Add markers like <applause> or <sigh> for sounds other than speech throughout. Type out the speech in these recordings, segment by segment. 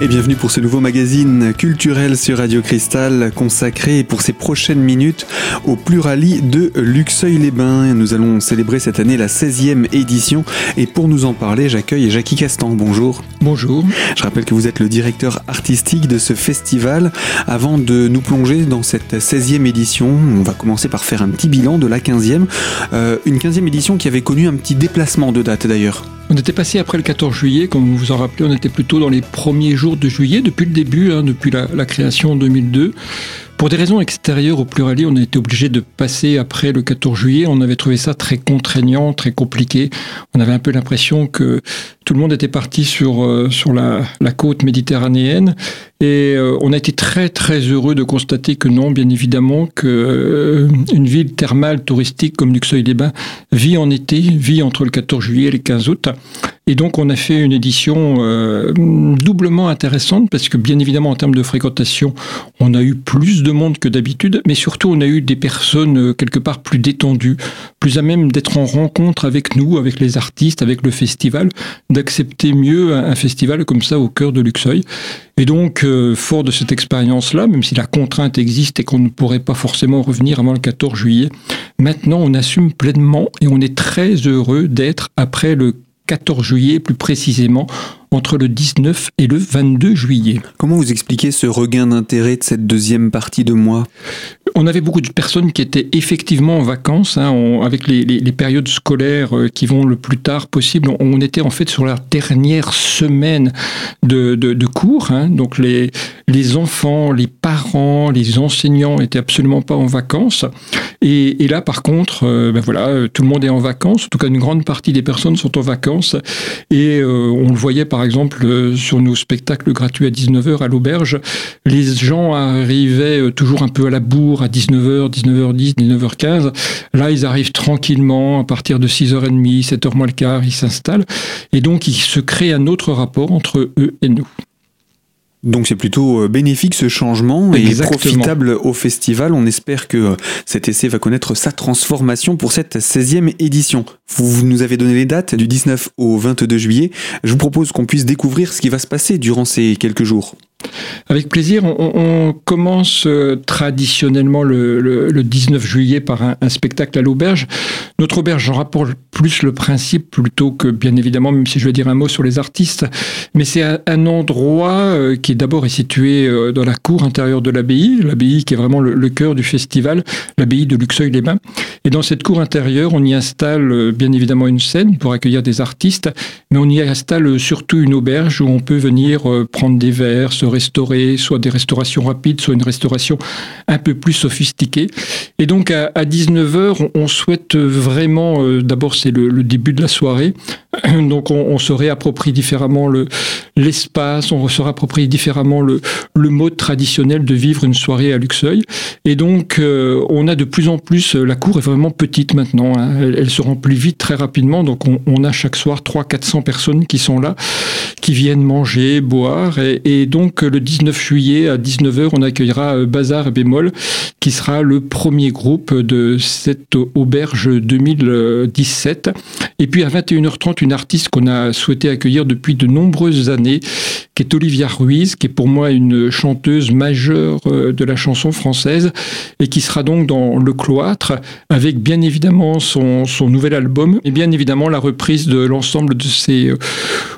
Et bienvenue pour ce nouveau magazine culturel sur Radio Cristal consacré pour ces prochaines minutes au plurali de Luxeuil-les-Bains. Nous allons célébrer cette année la 16e édition et pour nous en parler, j'accueille Jackie Castan. Bonjour. Bonjour. Je rappelle que vous êtes le directeur artistique de ce festival. Avant de nous plonger dans cette 16e édition, on va commencer par faire un petit bilan de la 15e. Euh, une 15e édition qui avait connu un petit déplacement de date d'ailleurs. On était passé après le 14 juillet, comme vous vous en rappelez, on était plutôt dans les premiers jours de juillet, depuis le début, hein, depuis la, création en 2002. Pour des raisons extérieures au plurali, on a été obligé de passer après le 14 juillet. On avait trouvé ça très contraignant, très compliqué. On avait un peu l'impression que tout le monde était parti sur, euh, sur la, côte méditerranéenne. Et euh, on a été très très heureux de constater que non, bien évidemment, que euh, une ville thermale touristique comme Luxeuil-les-Bains vit en été, vit entre le 14 juillet et le 15 août. Et donc on a fait une édition doublement intéressante parce que bien évidemment en termes de fréquentation, on a eu plus de monde que d'habitude, mais surtout on a eu des personnes quelque part plus détendues, plus à même d'être en rencontre avec nous, avec les artistes, avec le festival, d'accepter mieux un festival comme ça au cœur de Luxeuil. Et donc, euh, fort de cette expérience-là, même si la contrainte existe et qu'on ne pourrait pas forcément revenir avant le 14 juillet, maintenant on assume pleinement et on est très heureux d'être après le 14 juillet plus précisément, entre le 19 et le 22 juillet. Comment vous expliquez ce regain d'intérêt de cette deuxième partie de mois? On avait beaucoup de personnes qui étaient effectivement en vacances, hein, on, avec les, les, les, périodes scolaires euh, qui vont le plus tard possible. On était en fait sur la dernière semaine de, de, de cours, hein, donc les, les enfants, les parents, les enseignants étaient absolument pas en vacances. Et, et là, par contre, euh, ben voilà, euh, tout le monde est en vacances. En tout cas, une grande partie des personnes sont en vacances. Et euh, on le voyait par exemple euh, sur nos spectacles gratuits à 19h à l'auberge. Les gens arrivaient euh, toujours un peu à la bourre à 19h, 19h10, 19h15. Là, ils arrivent tranquillement à partir de 6h30, 7h moins le quart, ils s'installent. Et donc, il se crée un autre rapport entre eux et nous. Donc c'est plutôt euh, bénéfique ce changement Exactement. et profitable au festival. On espère que euh, cet essai va connaître sa transformation pour cette 16e édition. Vous nous avez donné les dates du 19 au 22 juillet. Je vous propose qu'on puisse découvrir ce qui va se passer durant ces quelques jours. Avec plaisir. On, commence euh, traditionnellement le, le, le, 19 juillet par un, spectacle à l'auberge. Notre auberge, j'en rapporte plus le principe plutôt que, bien évidemment, même si je vais dire un mot sur les artistes, mais c'est un, endroit euh, qui d'abord est situé euh, dans la cour intérieure de l'abbaye, l'abbaye qui est vraiment le, le cœur du festival, l'abbaye de Luxeuil-les-Bains. Et dans cette cour intérieure, on y installe bien évidemment une scène pour accueillir des artistes, mais on y installe surtout une auberge où on peut venir prendre des verres, se restaurer, soit des restaurations rapides, soit une restauration un peu plus sophistiquée. Et donc à, à 19h, on, souhaite vraiment, euh, d'abord c'est le, début de la soirée, <coughs> donc on, se réapproprie différemment le, l'espace, on se réapproprie différemment le, le mode traditionnel de vivre une soirée à Luxeuil. Et donc euh, on a de plus en plus, la cour est vraiment petite maintenant, hein, elle, elle, se remplit vite très rapidement, donc on, a chaque soir 300-400 personnes qui sont là, qui viennent manger, boire, et, et donc le 19 juillet à 19h, on accueillera euh, Bazar et Bémol, qui sera le premier groupe de cette auberge 2017. Et puis à 21h30, une artiste qu'on a souhaité accueillir depuis de nombreuses années, qui est Olivia Ruiz, qui est pour moi une chanteuse majeure euh, de la chanson française, et qui sera donc dans le cloître, avec bien évidemment son, son nouvel album, et bien évidemment la reprise de l'ensemble de ces euh,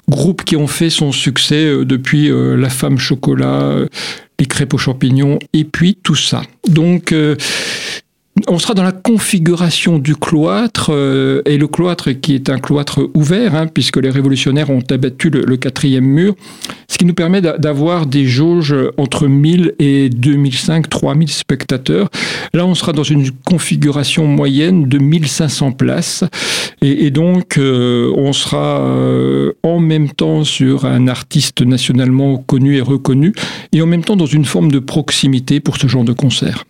groupes qui ont fait son succès euh, depuis La Femme Chocolat, les crêpes aux champignons, et puis tout ça. Donc, on sera dans la configuration du cloître, euh, et le cloître qui est un cloître ouvert, hein, puisque les révolutionnaires ont abattu le, quatrième mur, ce qui nous permet d'avoir des jauges entre 1000 et 2005, 3000 spectateurs. Là, on sera dans une configuration moyenne de 1500 places, et, et donc euh, on sera euh, en même temps sur un artiste nationalement connu et reconnu, et en même temps dans une forme de proximité pour ce genre de concert.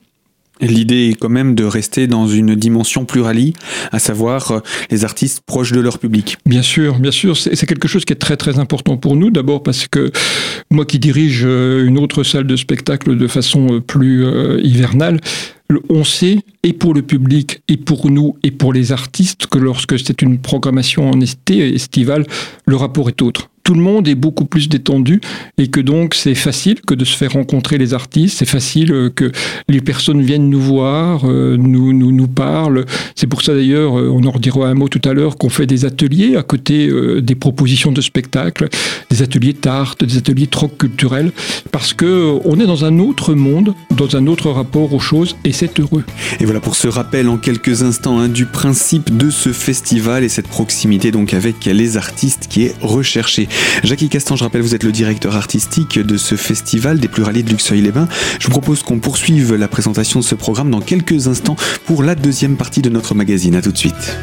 L'idée est quand même de rester dans une dimension pluralie, à savoir euh, les artistes proches de leur public. Bien sûr, bien sûr, c'est quelque chose qui est très très important pour nous. D'abord parce que moi qui dirige euh, une autre salle de spectacle de façon euh, plus hivernale, on sait, et pour le public, et pour nous, et pour les artistes, que lorsque c'est une programmation en été estivale, le rapport est autre tout le monde est beaucoup plus détendu et que donc c'est facile que de se faire rencontrer les artistes, c'est facile euh, que les personnes viennent nous voir, euh, nous, nous, nous parlent. C'est pour ça d'ailleurs, euh, on en redira un mot tout à l'heure, qu'on fait des ateliers à côté des propositions de spectacles, des ateliers tarte, des ateliers troc culturels, parce que on est dans un autre monde, dans un autre rapport aux choses et c'est heureux. Et voilà pour ce rappel en quelques instants hein, du principe de ce festival et cette proximité donc avec les artistes qui est recherchée. Jackie Castan, je rappelle, vous êtes le directeur artistique de ce festival des pluraliers de Luxeuil-les-Bains. Je vous propose qu'on poursuive la présentation de ce programme dans quelques instants pour la deuxième partie de notre magazine. A tout de suite.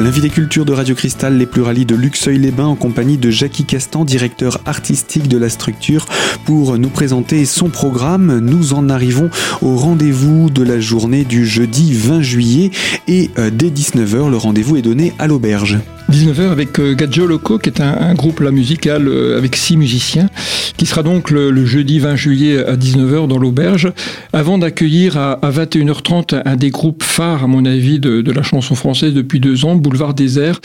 L'invité culture de Radio Cristal, les pluralies de Luxeuil-les-Bains en compagnie de Jackie Castan, directeur artistique de la structure, pour nous présenter son programme. Nous en arrivons au rendez-vous de la journée du jeudi 20 juillet et euh, dès 19h, le rendez-vous est donné à l'auberge. 19h avec euh, Gadjo Loco, qui est un, groupe là, musical euh, avec six musiciens, qui sera donc le, jeudi 20 juillet à 19h dans l'auberge, avant d'accueillir à, 21h30 un des groupes phares, à mon avis, de, la chanson française depuis deux ans, Boulevard Désert,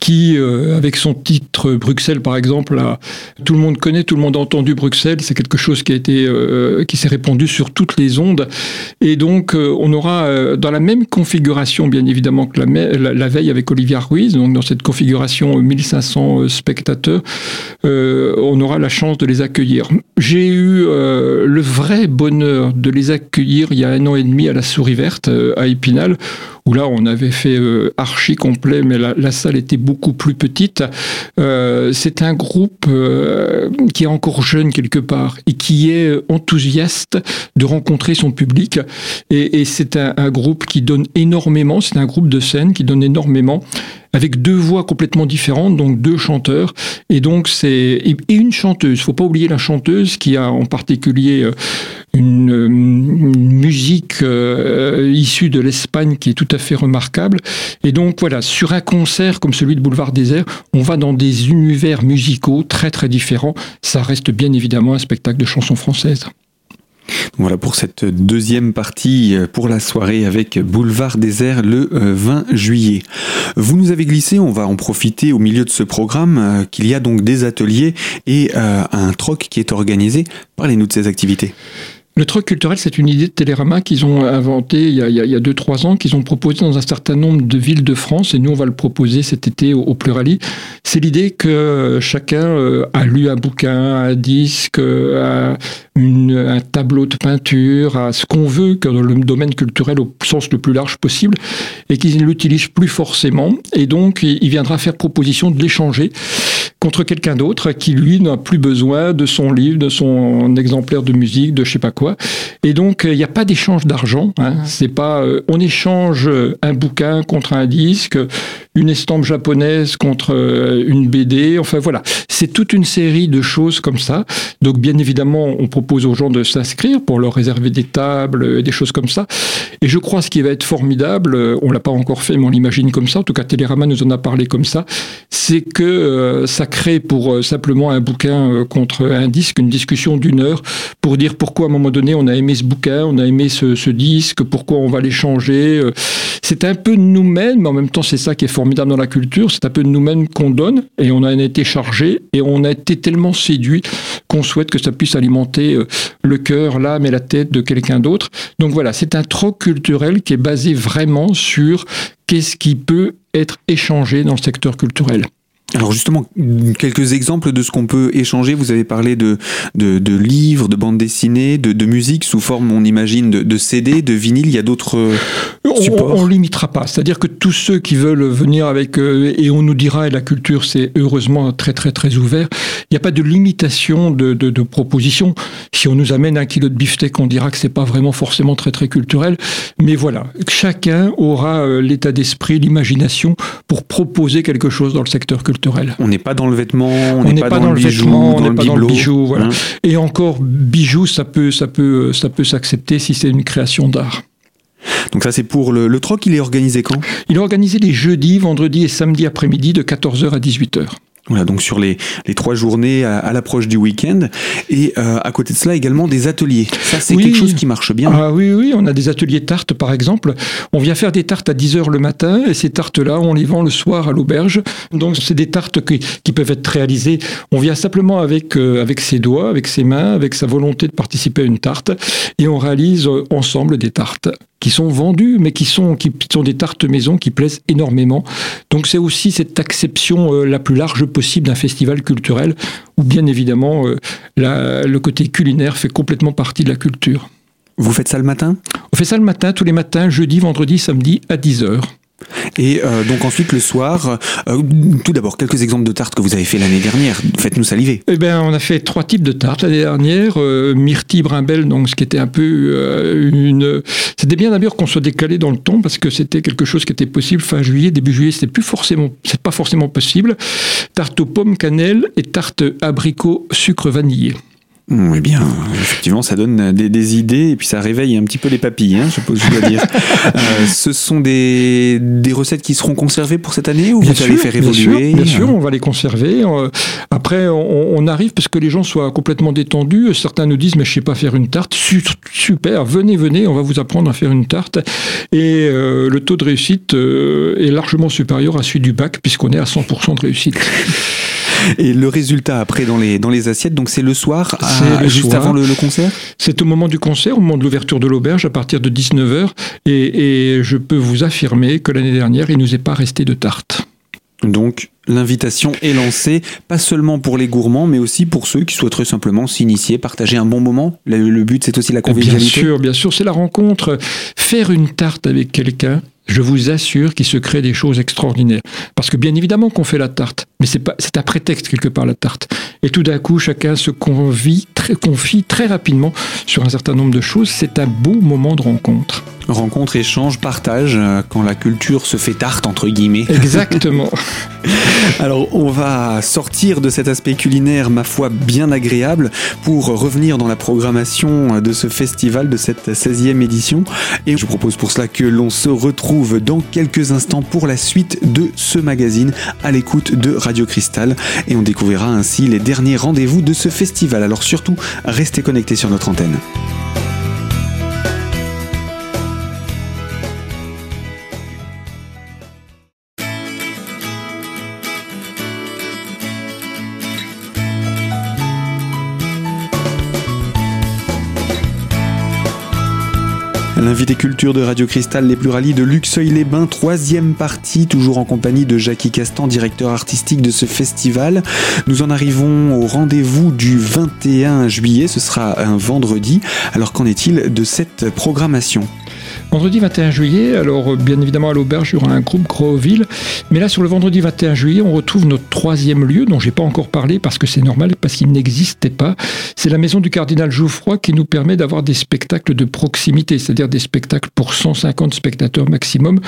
qui, euh, avec son titre Bruxelles par exemple, tout le monde connaît, tout le monde a entendu Bruxelles, c'est quelque chose qui a été, qui s'est répandu sur toutes les ondes, et donc on aura dans la même configuration, bien évidemment, que la, la veille avec Olivia Ruiz, donc dans cette configuration 1500 euh, spectateurs, euh, on aura la chance de les accueillir. J'ai eu euh, le vrai bonheur de les accueillir il y a un an et demi à la Souris Verte, à Épinal, où là on avait fait archi complet, mais la, salle était beaucoup plus petite. c'est un groupe qui est encore jeune quelque part et qui est enthousiaste de rencontrer son public. Et, c'est un, un, groupe qui donne énormément, c'est un groupe de scène qui donne énormément avec deux voix complètement différentes, donc deux chanteurs, et donc c'est et une chanteuse. Faut pas oublier la chanteuse qui a en particulier euh, une, musique euh, issue de l'Espagne qui est tout à fait remarquable. Et donc voilà, sur un concert comme celui de Boulevard Désert, on va dans des univers musicaux très très différents. Ça reste bien évidemment un spectacle de chansons françaises. Voilà pour cette deuxième partie euh, pour la soirée avec Boulevard Désert le 20 euh, juillet. Vous nous avez glissé, on va en profiter au milieu de ce programme, euh, qu'il y a donc des ateliers et un troc qui est organisé. Parlez-nous de ces activités. Le troc culturel, c'est une idée de Télérama qu'ils ont inventée il y a 2-3 ans, qu'ils ont proposé dans un certain nombre de villes de France, et nous on va le proposer cet été au, Plurali. C'est l'idée que chacun a lu un bouquin, un disque, a un tableau de peinture, à ce qu'on veut que dans le domaine culturel au sens le plus large possible, et qu'il ne l'utilise plus forcément. Et donc, il viendra faire proposition de l'échanger contre quelqu'un d'autre qui, lui, n'a plus besoin de son livre, de son exemplaire de musique, de je sais pas quoi. Et donc, il n'y a pas d'échange d'argent. Hein. C'est pas, euh, on échange un bouquin contre un disque, une estampe japonaise contre euh, une BD. Enfin voilà, c'est toute une série de choses comme ça. Donc bien évidemment, on propose aux gens de s'inscrire pour leur réserver des tables, et des choses comme ça. Et je crois ce qui va être formidable, euh, on l'a pas encore fait, mais on l'imagine comme ça. En tout cas, Télérama nous en a parlé comme ça. C'est que euh, ça crée pour simplement un bouquin contre un disque une discussion d'une heure pour dire pourquoi à un moment donné on a aimé ce bouquin, on a aimé ce, disque, pourquoi on va l'échanger. C'est un peu nous-mêmes, mais en même temps c'est ça qui est formidable dans la culture, c'est un peu nous-mêmes qu'on donne et on a été chargé et on a été tellement séduit qu'on souhaite que ça puisse alimenter euh, le cœur, l'âme et la tête de quelqu'un d'autre. Donc voilà, c'est un troc culturel qui est basé vraiment sur qu'est-ce qui peut être échangé dans le secteur culturel. Alors justement, quelques exemples de ce qu'on peut échanger. Vous avez parlé de, de, livres, de bandes dessinées, de, de, musique sous forme, on imagine, de, CD, de vinyle. Il y a d'autres supports? On, ne limitera pas. C'est-à-dire que tous ceux qui veulent venir avec euh, et on nous dira et la culture, c'est heureusement très très très ouvert. Il n'y a pas de limitation de, de, propositions. Si on nous amène un kilo de beefsteak, on dira que c'est pas vraiment forcément très très culturel. Mais voilà, chacun aura euh, l'état d'esprit, l'imagination pour proposer quelque chose dans le secteur culturel. On n'est pas dans le vêtement, on n'est pas, dans, le bijou, on n'est pas dans le bijou, voilà. Hein. Et encore, bijou, ça peut, ça peut, ça peut s'accepter si c'est une création d'art. Donc ça c'est pour le, le troc, il est organisé quand? Il est organisé les jeudis, vendredis et samedis après-midi de 14h à 18h. Voilà, donc sur les, les trois journées à, l'approche du week-end. Et euh, à côté de cela, également des ateliers. Ça, c'est quelque chose qui marche bien. Ah oui, oui, on a des ateliers tartes, par exemple. On vient faire des tartes à 10h le matin, et ces tartes-là, on les vend le soir à l'auberge. Donc, c'est des tartes qui, qui, peuvent être réalisées. On vient simplement avec, euh, avec ses doigts, avec ses mains, avec sa volonté de participer à une tarte, et on réalise euh, ensemble des tartes qui sont vendus, mais qui sont, qui sont des tartes maison qui plaisent énormément. Donc c'est aussi cette acception euh, la plus large possible d'un festival culturel, où bien évidemment euh, le côté culinaire fait complètement partie de la culture. Vous faites ça le matin? On fait ça le matin, tous les matins, jeudi, vendredi, samedi, à 10h. Et euh, donc ensuite le soir, euh, tout d'abord quelques exemples de tartes que vous avez fait l'année dernière. Faites-nous saliver. Eh bien, on a fait trois types de tartes l'année dernière. Euh, myrtille, brimbelle, donc ce qui était un peu une. C'était bien d'ailleurs qu'on soit décalé dans le temps parce que c'était quelque chose qui était possible fin juillet, début juillet. C'était plus forcément, c'est pas forcément possible. Tarte aux pommes, cannelle et tarte abricot, sucre vanillé. Eh bien, effectivement, ça donne des, idées et puis ça réveille un petit peu les papilles, hein, je suppose, je dois dire. <laughs> Euh, ce sont des, des, recettes qui seront conservées pour cette année ou vous allez faire évoluer Bien sûr, on va les conserver. Euh, après, on, arrive parce que les gens soient complètement détendus. Certains nous disent, mais je sais pas faire une tarte. Super, venez, venez, on va vous apprendre à faire une tarte. Et euh, le taux de réussite est largement supérieur à celui du bac puisqu'on est à 100% de réussite. <laughs> Et le résultat après dans les, dans les assiettes, donc c'est le soir, juste avant le, concert C'est au moment du concert, au moment de l'ouverture de l'auberge, à partir de 19h. Et, et je peux vous affirmer que l'année dernière, il ne nous est pas resté de tarte. Donc l'invitation est lancée, pas seulement pour les gourmands, mais aussi pour ceux qui souhaiteraient simplement s'initier, partager un bon moment. Le, but, c'est aussi la convivialité. Bien sûr, bien sûr, c'est la rencontre. Faire une tarte avec quelqu'un, je vous assure qu'il se crée des choses extraordinaires. Parce que bien évidemment qu'on fait la tarte, mais c'est pas, c'est un prétexte quelque part la tarte. Et tout d'un coup, chacun se confie très, confie très rapidement sur un certain nombre de choses. C'est un beau moment de rencontre. Rencontre, échange, partage, euh, quand la culture se fait tarte, entre guillemets. <laughs> Exactement. Alors, on va sortir de cet aspect culinaire, ma foi, bien agréable, pour revenir dans la programmation de ce festival, de cette 16e édition. Et je propose pour cela que l'on se retrouve dans quelques instants pour la suite de ce magazine à l'écoute de Radio Cristal. Et on découvrira ainsi les derniers rendez-vous de ce festival. Alors surtout, restez connectés sur notre antenne. L'invité culture de Radio Cristal, les pluralies de Luxeuil-les-Bains, troisième partie, toujours en compagnie de Jackie Castan, directeur artistique de ce festival. Nous en arrivons au rendez-vous du 21 juillet, ce sera un vendredi. Alors qu'en est-il de cette programmation? Vendredi 21 juillet, alors bien évidemment à l'auberge, il y aura un groupe Grosville. Mais là, sur le vendredi 21 juillet, on retrouve notre troisième lieu dont j'ai pas encore parlé parce que c'est normal, parce qu'il n'existait pas. C'est la maison du cardinal Jouffroy qui nous permet d'avoir des spectacles de proximité, c'est-à-dire des spectacles pour 150 spectateurs maximum,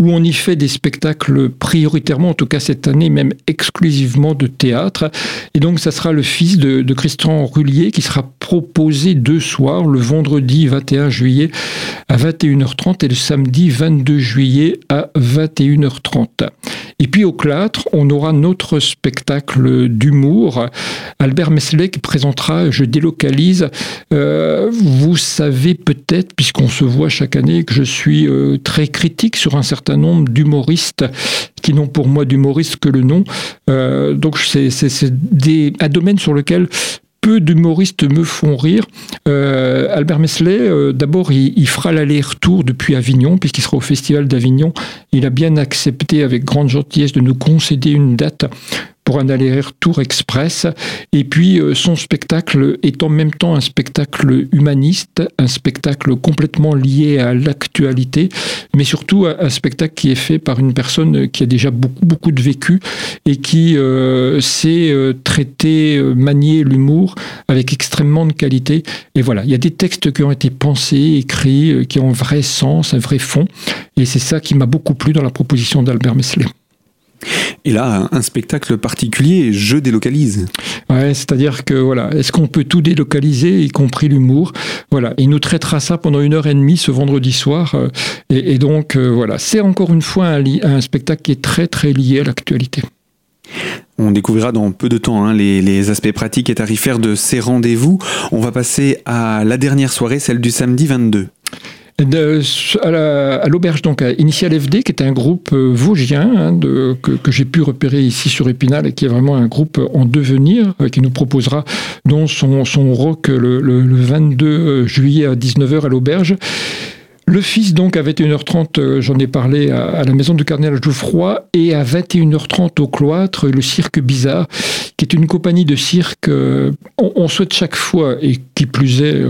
où on y fait des spectacles prioritairement, en tout cas cette année, même exclusivement de théâtre. Et donc, ça sera le fils de, de Christian Rullier qui sera proposé deux soirs, le vendredi 21 juillet à 21h 30 et le samedi 22 juillet à 21h30. Et puis au Clatre, on aura notre spectacle d'humour. Albert Messelet qui présentera Je délocalise. Euh, vous savez peut-être, puisqu'on se voit chaque année, que je suis euh, très critique sur un certain nombre d'humoristes qui n'ont pour moi d'humoristes que le nom. Euh, donc c'est un domaine sur lequel d'humoristes me font rire. Euh, Albert Mesley, euh, d'abord, il, fera l'aller-retour depuis Avignon, puisqu'il sera au Festival d'Avignon. Il a bien accepté, avec grande gentillesse, de nous concéder une date pour un aller-retour express. Et puis euh, son spectacle est en même temps un spectacle humaniste, un spectacle complètement lié à l'actualité, mais surtout un spectacle qui est fait par une personne qui a déjà beaucoup, beaucoup de vécu et qui euh, sait euh, traiter, manier l'humour avec extrêmement de qualité. Et voilà, il y a des textes qui ont été pensés, écrits, qui ont un vrai sens, un vrai fond. Et c'est ça qui m'a beaucoup plu dans la proposition d'Albert Mesley. Et là, un spectacle particulier, je délocalise. Ouais, c'est-à-dire que voilà, est-ce qu'on peut tout délocaliser, y compris l'humour? Voilà, il nous traitera ça pendant une heure et demie ce vendredi soir. Euh, et, donc euh, voilà, c'est encore une fois un, un spectacle qui est très très lié à l'actualité. On découvrira dans peu de temps hein, les, aspects pratiques et tarifaires de ces rendez-vous. On va passer à la dernière soirée, celle du samedi 22. À l'auberge donc à Initial FD qui est un groupe euh, vosgien hein, que, j'ai pu repérer ici sur Épinal et qui est vraiment un groupe en devenir euh, qui nous proposera donc son, rock le, le 22 juillet à 19h à l'auberge le fils, donc, à 21h30, euh, j'en ai parlé à, la maison du cardinal Jouffroy, et à 21h30 au cloître, le Cirque Bizarre, qui est une compagnie de cirque. Euh, on, souhaite chaque fois, et qui plus est,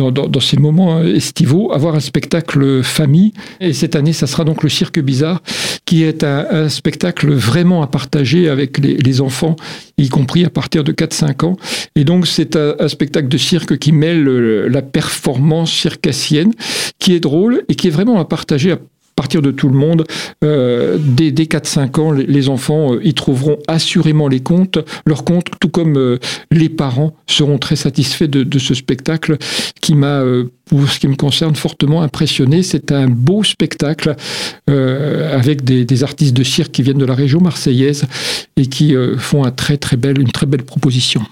euh, dans, ces moments estivaux, avoir un spectacle famille. Et cette année, ça sera donc le Cirque Bizarre, qui est un, spectacle vraiment à partager avec les, enfants, y compris à partir de 4-5 ans. Et donc, c'est un, spectacle de cirque qui mêle la performance circassienne, qui est drôle et qui est vraiment à partager partir de tout le monde. Euh, dès, 4-5 ans, les, enfants euh, y trouveront assurément les comptes, leurs comptes, tout comme euh, les parents seront très satisfaits de, ce spectacle qui m'a, pour ce qui me concerne, fortement impressionné. C'est un beau spectacle avec des, artistes de cirque qui viennent de la région marseillaise et qui font une très belle proposition.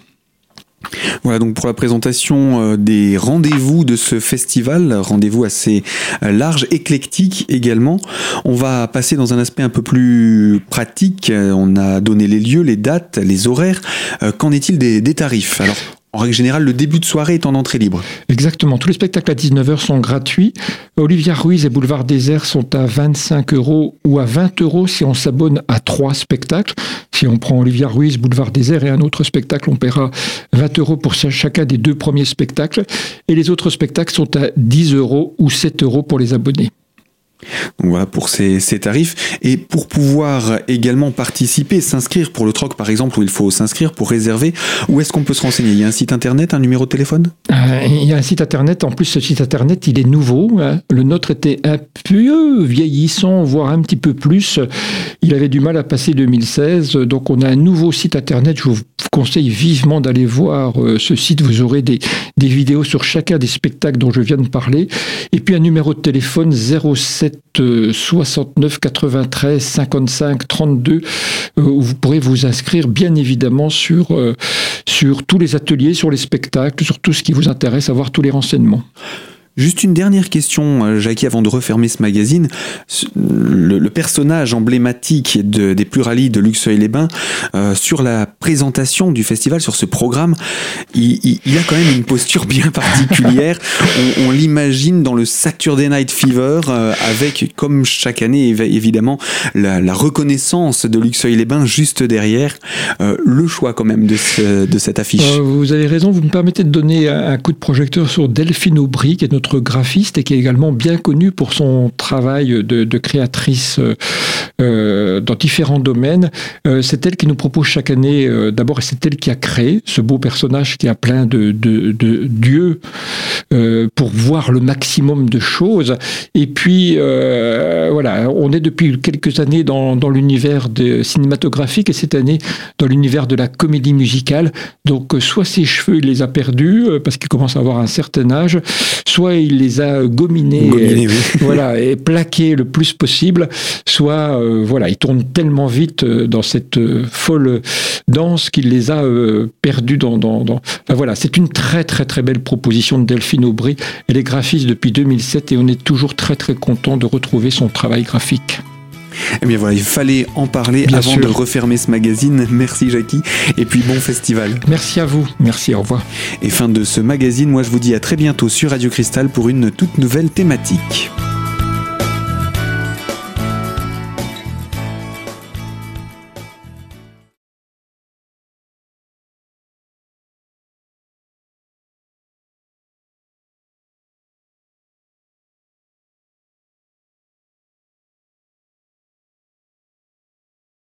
Voilà donc pour la présentation euh, des rendez-vous de ce festival, rendez-vous assez euh, large, éclectique également. On va passer dans un aspect un peu plus pratique. Euh, on a donné les lieux, les dates, les horaires. Qu'en est-il des, des tarifs? Alors en règle générale, le début de soirée est en entrée libre. Exactement. Tous les spectacles à 19h sont gratuits. Olivia Ruiz et Boulevard Désert sont à 25 euros ou à 20 euros si on s'abonne à trois spectacles. Si on prend Olivia Ruiz, Boulevard Désert et un autre spectacle, on paiera 20 euros pour chacun des deux premiers spectacles. Et les autres spectacles sont à 10 euros ou 7 euros pour les abonnés. Donc voilà pour ces, tarifs. Et pour pouvoir également participer, s'inscrire pour le troc par exemple, où il faut s'inscrire pour réserver, où est-ce qu'on peut se renseigner? Il y a un site internet, un numéro de téléphone? Euh, Il y a un site internet. En plus, ce site internet, il est nouveau. Hein. Le nôtre était un peu vieillissant, voire un petit peu plus. Il avait du mal à passer 2016. Donc on a un nouveau site internet. Je vous conseille vivement d'aller voir euh, ce site. Vous aurez des, des vidéos sur chacun des spectacles dont je viens de parler. Et puis un numéro de téléphone 07 69 93 55 32 où vous pourrez vous inscrire bien évidemment sur, euh, sur tous les ateliers, sur les spectacles, sur tout ce qui vous intéresse, avoir tous les renseignements. Juste une dernière question, euh, Jackie, avant de refermer ce magazine. Le, personnage emblématique de, des pluralies de Luxeuil-les-Bains, euh, sur la présentation du festival, sur ce programme, il, a quand même une posture bien particulière. <laughs> on, l'imagine dans le Saturday Night Fever, euh, avec, comme chaque année, évidemment, la, reconnaissance de Luxeuil-les-Bains juste derrière. le choix quand même de, de cette affiche. vous avez raison, vous me permettez de donner un, coup de projecteur sur Delphine Aubry, qui est notre graphiste et qui est également bien connue pour son travail de, créatrice euh, euh, dans différents domaines. Euh, c'est elle qui nous propose chaque année, d'abord, c'est elle qui a créé ce beau personnage qui a plein de, de, de dieux pour voir le maximum de choses. Et puis, voilà, on est depuis quelques années dans, dans l'univers cinématographique et cette année dans l'univers de la comédie musicale. Donc, soit ses cheveux, il les a perdus parce qu'il commence à avoir un certain âge, soit il les a gominés, et, voilà, et plaqués le plus possible, soit euh, voilà, il tourne tellement vite euh, dans cette euh, folle danse qu'il les a perdus dans. dans, voilà, c'est une très très très belle proposition de Delphine Aubry. Elle est graphiste depuis 2007 et on est toujours très très content de retrouver son travail graphique. Eh bien voilà, il fallait en parler avant de refermer ce magazine. <laughs> Merci Jackie. Et puis bon festival. Merci à vous. Merci, au revoir. Et fin de ce magazine, moi je vous dis à très bientôt sur Radio Cristal pour une toute nouvelle thématique.